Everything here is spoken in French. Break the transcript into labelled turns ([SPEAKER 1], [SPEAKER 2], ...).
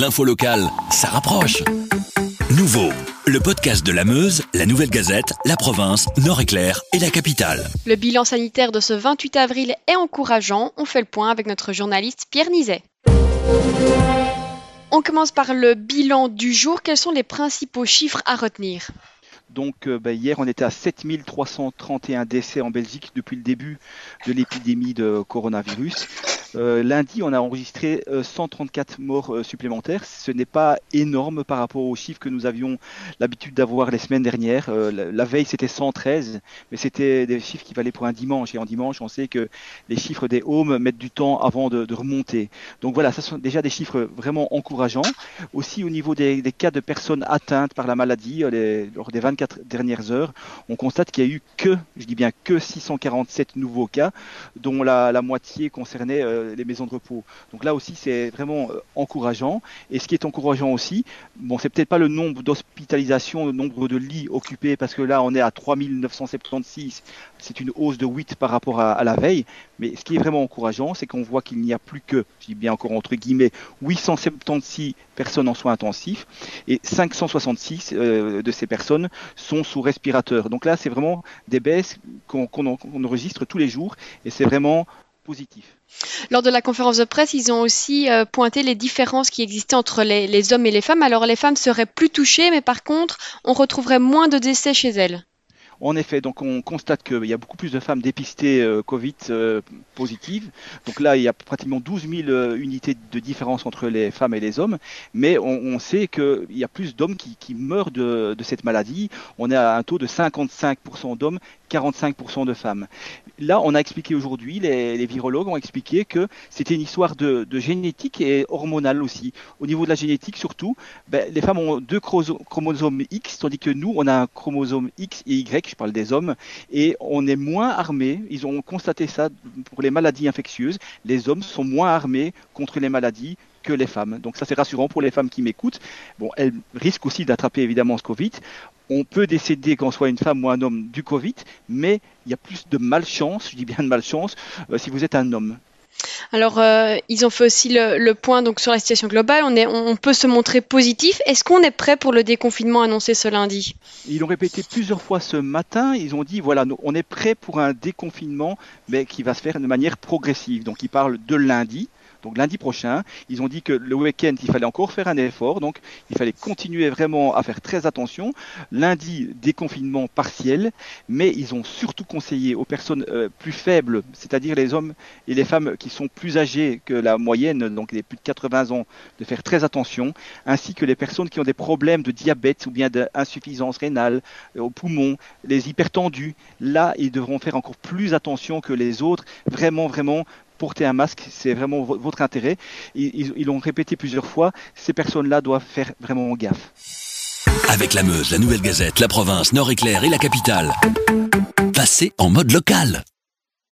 [SPEAKER 1] l'info locale, ça rapproche. Nouveau, le podcast de la Meuse, la Nouvelle Gazette, la province, Nord-Éclair et la capitale.
[SPEAKER 2] Le bilan sanitaire de ce 28 avril est encourageant. On fait le point avec notre journaliste Pierre Nizet. On commence par le bilan du jour. Quels sont les principaux chiffres à retenir?
[SPEAKER 3] Donc euh, bah, hier, on était à 7331 décès en Belgique depuis le début de l'épidémie de coronavirus. Euh, lundi, on a enregistré 134 euh, morts euh, supplémentaires. Ce n'est pas énorme par rapport aux chiffres que nous avions l'habitude d'avoir les semaines dernières. La, veille, c'était 113, mais c'était des chiffres qui valaient pour un dimanche. Et en dimanche, on sait que les chiffres des homes mettent du temps avant de, remonter. Donc voilà, ce sont déjà des chiffres vraiment encourageants. Aussi au niveau des, cas de personnes atteintes par la maladie, lors des 24 dernières heures, on constate qu'il y a eu que, je dis bien que 647 nouveaux cas, dont la, la moitié concernait euh, les maisons de repos. Donc là aussi, c'est vraiment euh, encourageant. Et ce qui est encourageant aussi, bon, c'est peut-être pas le nombre d'hospitalisations, le nombre de lits occupés, parce que là, on est à 3976. C'est une hausse de 8 par rapport à, la veille. Mais ce qui est vraiment encourageant, c'est qu'on voit qu'il n'y a plus que, je dis bien encore entre guillemets, 876 personnes en soins intensifs et 566 euh, de ces personnes sont sous respirateur. Donc là, c'est vraiment des baisses qu'on enregistre tous les jours et c'est vraiment
[SPEAKER 2] Lors de la conférence de presse, ils ont aussi euh, pointé les différences qui existaient entre les, hommes et les femmes. Alors les femmes seraient plus touchées, mais par contre, on retrouverait moins de décès chez elles.
[SPEAKER 3] En effet, donc on constate qu'il y a beaucoup plus de femmes dépistées euh, Covid euh, positives. Donc là, il y a pratiquement 12 000 unités de différence entre les femmes et les hommes. Mais on, sait qu'il y a plus d'hommes qui, meurent de, de, cette maladie. On est à un taux de 55% d'hommes 45% de femmes. Là, on a expliqué aujourd'hui, les, virologues ont expliqué que c'était une histoire de, génétique et hormonale aussi. Au niveau de la génétique, surtout, ben, les femmes ont deux chromosomes X, tandis que nous, on a un chromosome X et Y, je parle des hommes, et on est moins armés. Ils ont constaté ça pour les maladies infectieuses. Les hommes sont moins armés contre les maladies que les femmes. Donc ça c'est rassurant pour les femmes qui m'écoutent. Bon, elles risquent aussi d'attraper évidemment ce Covid on peut décéder qu'on soit une femme ou un homme du Covid, mais il y a plus de malchance, je dis bien de malchance, euh, si vous êtes un homme.
[SPEAKER 2] Alors, euh, ils ont fait aussi le, point donc sur la situation globale. On, on, peut se montrer positif. Est-ce qu'on est prêt pour le déconfinement annoncé ce lundi?
[SPEAKER 3] Ils l'ont répété plusieurs fois ce matin. Ils ont dit voilà, on est prêt pour un déconfinement, mais qui va se faire de manière progressive. Donc, ils parlent de lundi. Donc lundi prochain, ils ont dit que le week-end, il fallait encore faire un effort, donc il fallait continuer vraiment à faire très attention. Lundi, déconfinement partiel, mais ils ont surtout conseillé aux personnes euh, plus faibles, c'est-à-dire les hommes et les femmes qui sont plus âgés que la moyenne, donc les plus de 80 ans, de faire très attention, ainsi que les personnes qui ont des problèmes de diabète ou bien d'insuffisance rénale euh, au poumon, les hypertendus. Là, ils devront faire encore plus attention que les autres, vraiment, vraiment porter un masque, c'est vraiment votre intérêt. Ils l'ont répété plusieurs fois, ces personnes-là doivent faire vraiment gaffe.
[SPEAKER 1] Avec la Meuse, la Nouvelle Gazette, la province, Nord-Éclair et la capitale, passez en mode local.